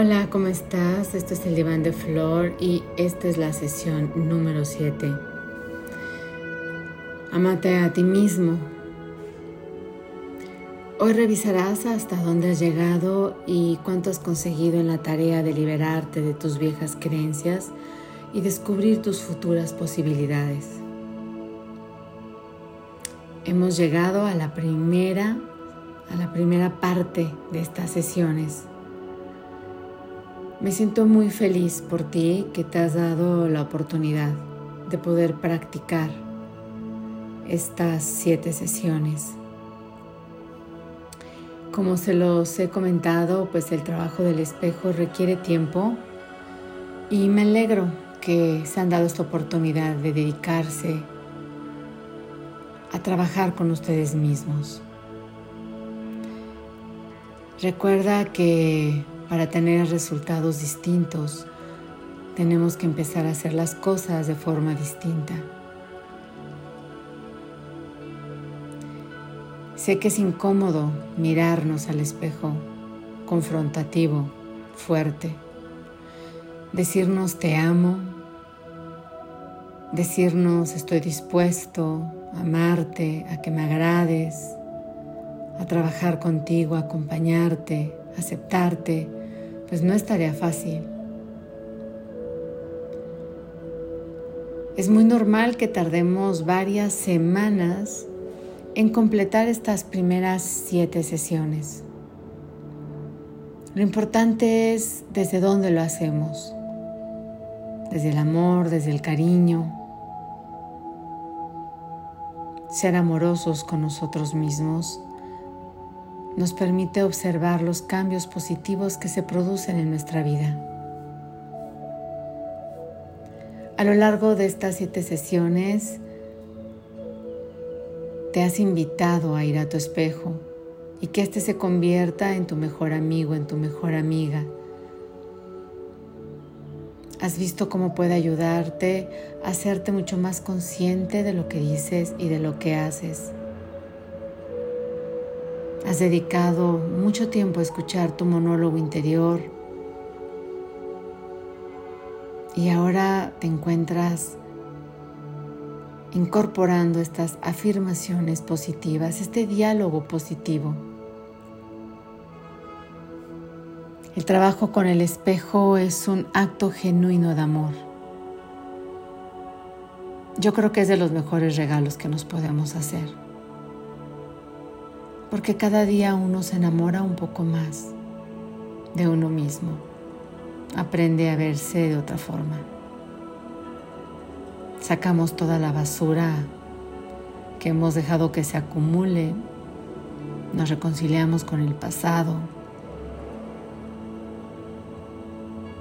Hola, ¿cómo estás? Esto es el diván de Flor y esta es la sesión número 7. Amate a ti mismo. Hoy revisarás hasta dónde has llegado y cuánto has conseguido en la tarea de liberarte de tus viejas creencias y descubrir tus futuras posibilidades. Hemos llegado a la primera a la primera parte de estas sesiones. Me siento muy feliz por ti que te has dado la oportunidad de poder practicar estas siete sesiones. Como se los he comentado, pues el trabajo del espejo requiere tiempo y me alegro que se han dado esta oportunidad de dedicarse a trabajar con ustedes mismos. Recuerda que para tener resultados distintos, tenemos que empezar a hacer las cosas de forma distinta. Sé que es incómodo mirarnos al espejo, confrontativo, fuerte, decirnos te amo, decirnos estoy dispuesto a amarte, a que me agrades, a trabajar contigo, a acompañarte, aceptarte, pues no es tarea fácil. Es muy normal que tardemos varias semanas en completar estas primeras siete sesiones. Lo importante es desde dónde lo hacemos, desde el amor, desde el cariño, ser amorosos con nosotros mismos nos permite observar los cambios positivos que se producen en nuestra vida. A lo largo de estas siete sesiones, te has invitado a ir a tu espejo y que éste se convierta en tu mejor amigo, en tu mejor amiga. Has visto cómo puede ayudarte a hacerte mucho más consciente de lo que dices y de lo que haces. Has dedicado mucho tiempo a escuchar tu monólogo interior y ahora te encuentras incorporando estas afirmaciones positivas, este diálogo positivo. El trabajo con el espejo es un acto genuino de amor. Yo creo que es de los mejores regalos que nos podemos hacer porque cada día uno se enamora un poco más de uno mismo, aprende a verse de otra forma. Sacamos toda la basura que hemos dejado que se acumule, nos reconciliamos con el pasado,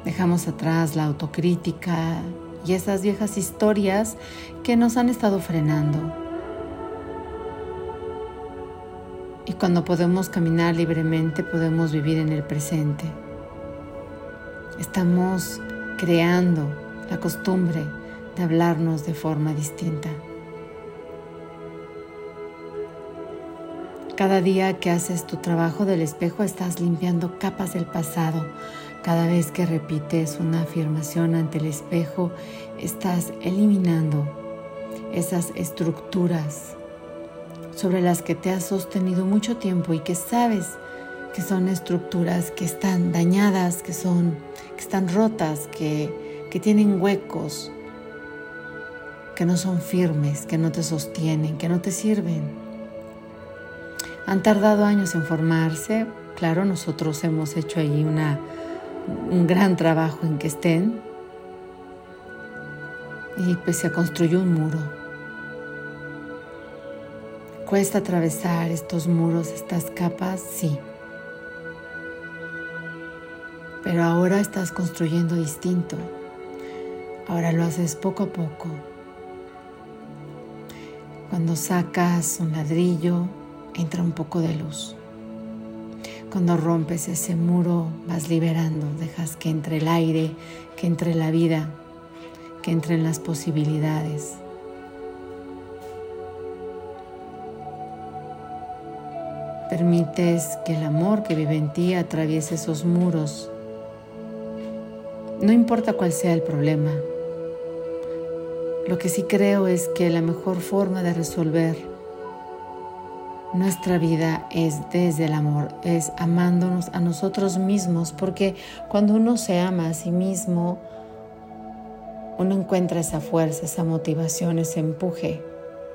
dejamos atrás la autocrítica y esas viejas historias que nos han estado frenando cuando podemos caminar libremente podemos vivir en el presente. Estamos creando la costumbre de hablarnos de forma distinta. Cada día que haces tu trabajo del espejo estás limpiando capas del pasado. Cada vez que repites una afirmación ante el espejo estás eliminando esas estructuras sobre las que te has sostenido mucho tiempo y que sabes que son estructuras que están dañadas, que son que están rotas, que, que tienen huecos, que no son firmes, que no te sostienen, que no te sirven. Han tardado años en formarse, claro, nosotros hemos hecho allí una, un gran trabajo en que estén. Y pues se construyó un muro cuesta atravesar estos muros, estas capas? Sí. Pero ahora estás construyendo distinto. Ahora lo haces poco a poco. Cuando sacas un ladrillo, entra un poco de luz. Cuando rompes ese muro, vas liberando, dejas que entre el aire, que entre la vida, que entren las posibilidades. Permites que el amor que vive en ti atraviese esos muros No importa cuál sea el problema. Lo que sí creo es que la mejor forma de resolver nuestra vida es desde el amor, es amándonos a nosotros mismos, porque cuando uno se ama a sí mismo, uno encuentra esa fuerza, esa motivación, ese empuje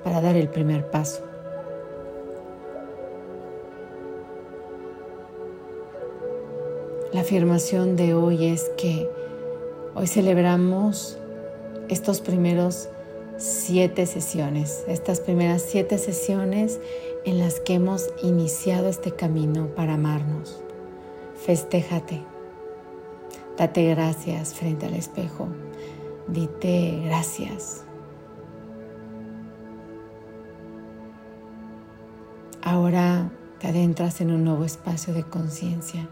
para dar el primer paso. La afirmación de hoy es que hoy celebramos estos primeros siete sesiones, estas primeras siete sesiones en las que hemos iniciado este camino para amarnos. Festéjate, date gracias frente al espejo, dite gracias. Ahora te adentras en un nuevo espacio de conciencia.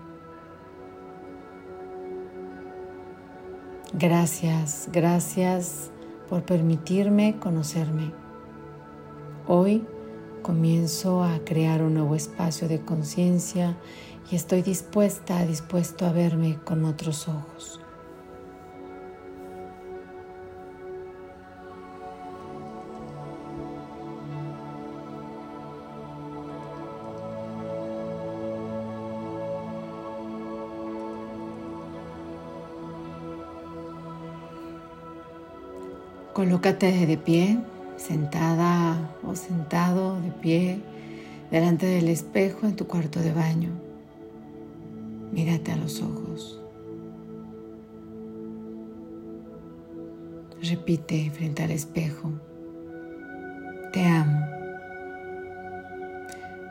Gracias, gracias por permitirme conocerme. Hoy comienzo a crear un nuevo espacio de conciencia y estoy dispuesta, dispuesto a verme con otros ojos. Colócate de pie, sentada o sentado de pie delante del espejo en tu cuarto de baño. Mírate a los ojos. Repite frente al espejo. Te amo.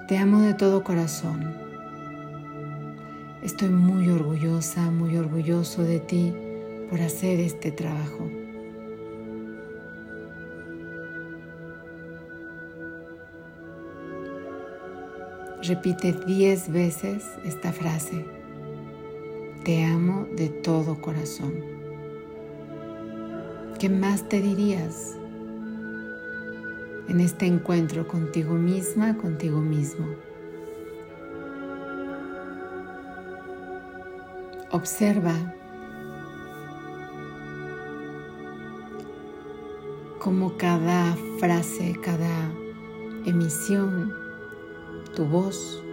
Te amo de todo corazón. Estoy muy orgullosa, muy orgulloso de ti por hacer este trabajo. Repite diez veces esta frase. Te amo de todo corazón. ¿Qué más te dirías en este encuentro contigo misma, contigo mismo? Observa cómo cada frase, cada emisión tu voz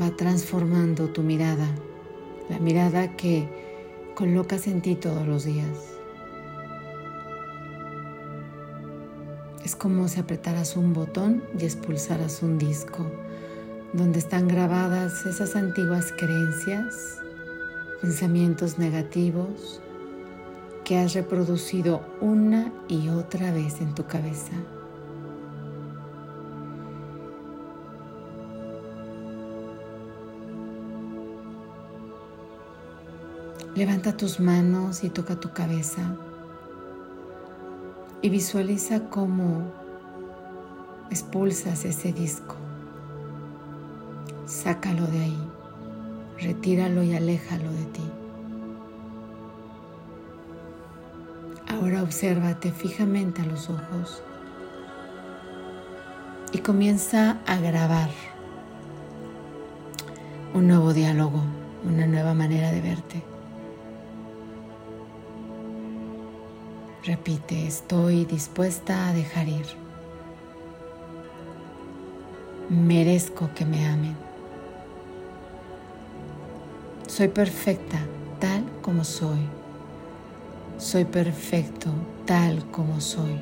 va transformando tu mirada, la mirada que colocas en ti todos los días. Es como si apretaras un botón y expulsaras un disco donde están grabadas esas antiguas creencias, pensamientos negativos que has reproducido una y otra vez en tu cabeza. Levanta tus manos y toca tu cabeza y visualiza cómo expulsas ese disco. Sácalo de ahí, retíralo y aléjalo de ti. Ahora obsérvate fijamente a los ojos y comienza a grabar un nuevo diálogo, una nueva manera de verte. Repite, estoy dispuesta a dejar ir. Merezco que me amen. Soy perfecta tal como soy. Soy perfecto tal como soy.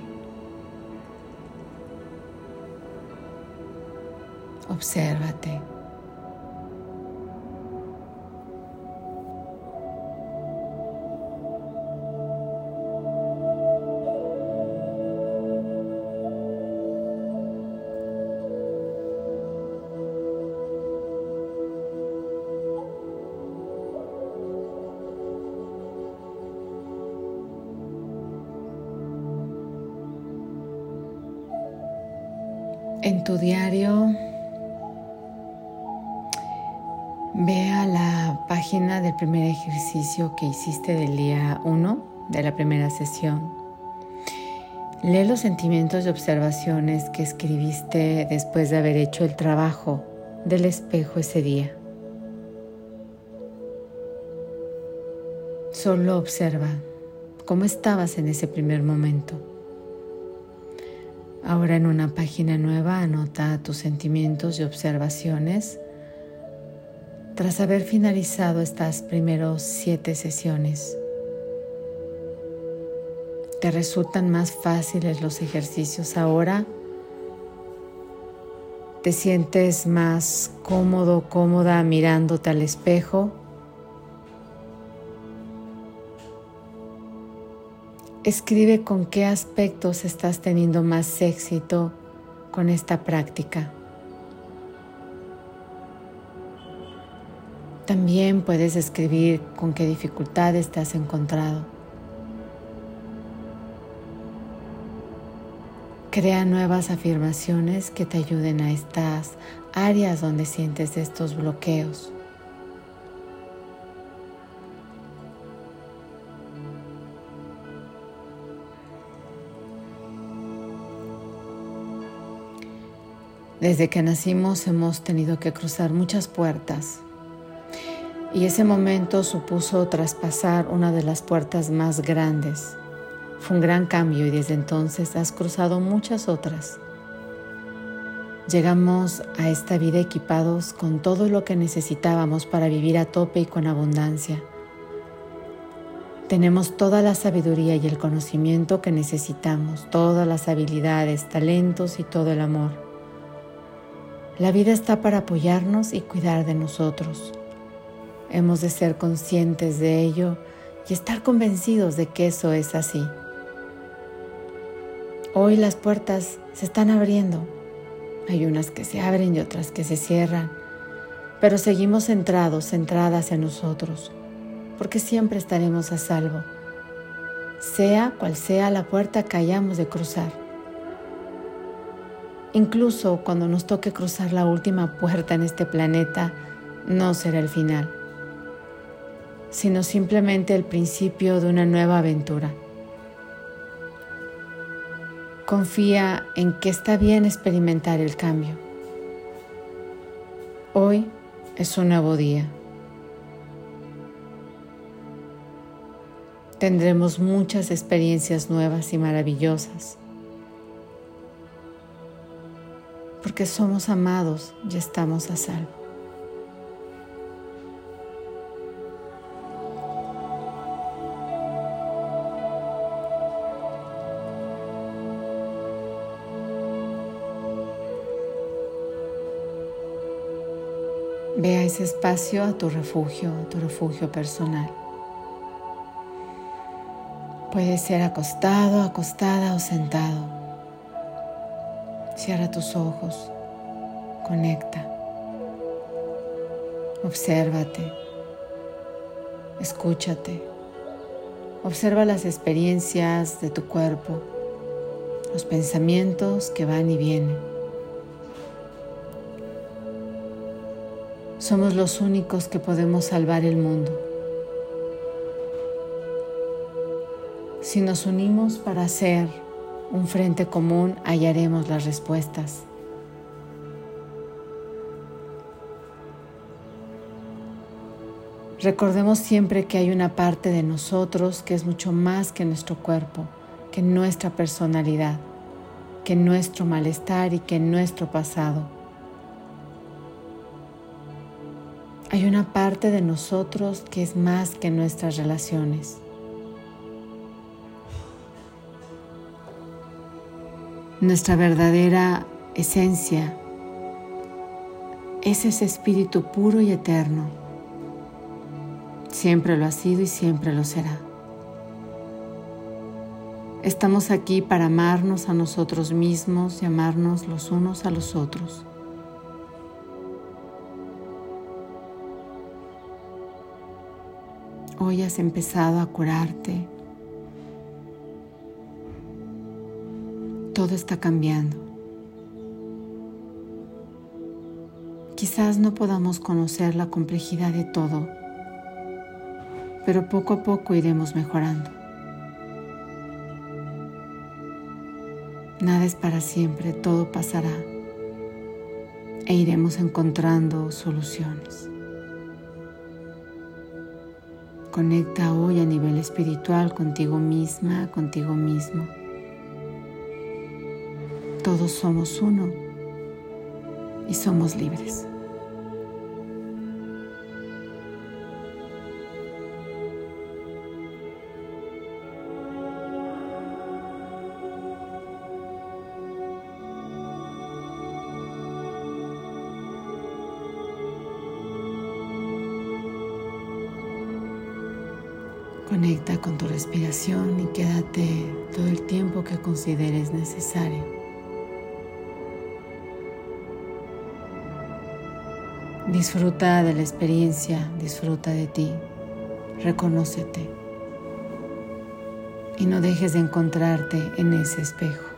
Obsérvate. En tu diario, ve a la página del primer ejercicio que hiciste del día 1 de la primera sesión. Lee los sentimientos y observaciones que escribiste después de haber hecho el trabajo del espejo ese día. Solo observa cómo estabas en ese primer momento. Ahora en una página nueva anota tus sentimientos y observaciones tras haber finalizado estas primeros siete sesiones. ¿Te resultan más fáciles los ejercicios ahora? ¿Te sientes más cómodo, cómoda mirándote al espejo? Escribe con qué aspectos estás teniendo más éxito con esta práctica. También puedes escribir con qué dificultades te has encontrado. Crea nuevas afirmaciones que te ayuden a estas áreas donde sientes estos bloqueos. Desde que nacimos hemos tenido que cruzar muchas puertas y ese momento supuso traspasar una de las puertas más grandes fue un gran cambio y desde entonces has cruzado muchas otras. Llegamos a esta vida equipados con todo lo que necesitábamos para vivir a tope y con abundancia. Tenemos toda la sabiduría y el conocimiento que necesitamos, todas las habilidades, talentos y todo el amor. La vida está para apoyarnos y cuidar de nosotros. Hemos de ser conscientes de ello y estar convencidos de que eso es así. Hoy las puertas se están abriendo. Hay unas que se abren y otras que se cierran, pero seguimos centrados, centradas en nosotros, porque siempre estaremos a salvo, sea cual sea la puerta que hayamos de cruzar. Incluso cuando nos toque cruzar la última puerta en este planeta, no será el final, sino simplemente el principio de una nueva aventura Confía en que está bien experimentar el cambio. Hoy es un nuevo día. Tendremos muchas experiencias nuevas y maravillosas. Porque somos amados y estamos a salvo. Ve a ese espacio, a tu refugio, a tu refugio personal. Puede ser acostado, acostada o sentado. Cierra tus ojos, conecta, obsérvate, escúchate, observa las experiencias de tu cuerpo, los pensamientos que van y vienen. Somos los únicos que podemos salvar el mundo. Si nos unimos para hacer un frente común, hallaremos las respuestas. Recordemos siempre que hay una parte de nosotros que es mucho más que nuestro cuerpo, que nuestra personalidad, que nuestro malestar y que nuestro pasado. Hay una parte de nosotros que es más que nuestras relaciones. Nuestra verdadera esencia es ese espíritu puro y eterno. Siempre lo ha sido y siempre lo será. Estamos aquí para amarnos a nosotros mismos y amarnos los unos a los otros. Hoy has empezado a curarte. Todo está cambiando. Quizás no podamos conocer la complejidad de todo, pero poco a poco iremos mejorando. Nada es para siempre, todo pasará e iremos encontrando soluciones. Conecta hoy a nivel espiritual contigo misma, contigo mismo. Todos somos uno y somos libres. Conecta con tu respiración y quédate todo el tiempo que consideres necesario. Disfruta de la experiencia, disfruta de ti, reconócete y no dejes de encontrarte en ese espejo.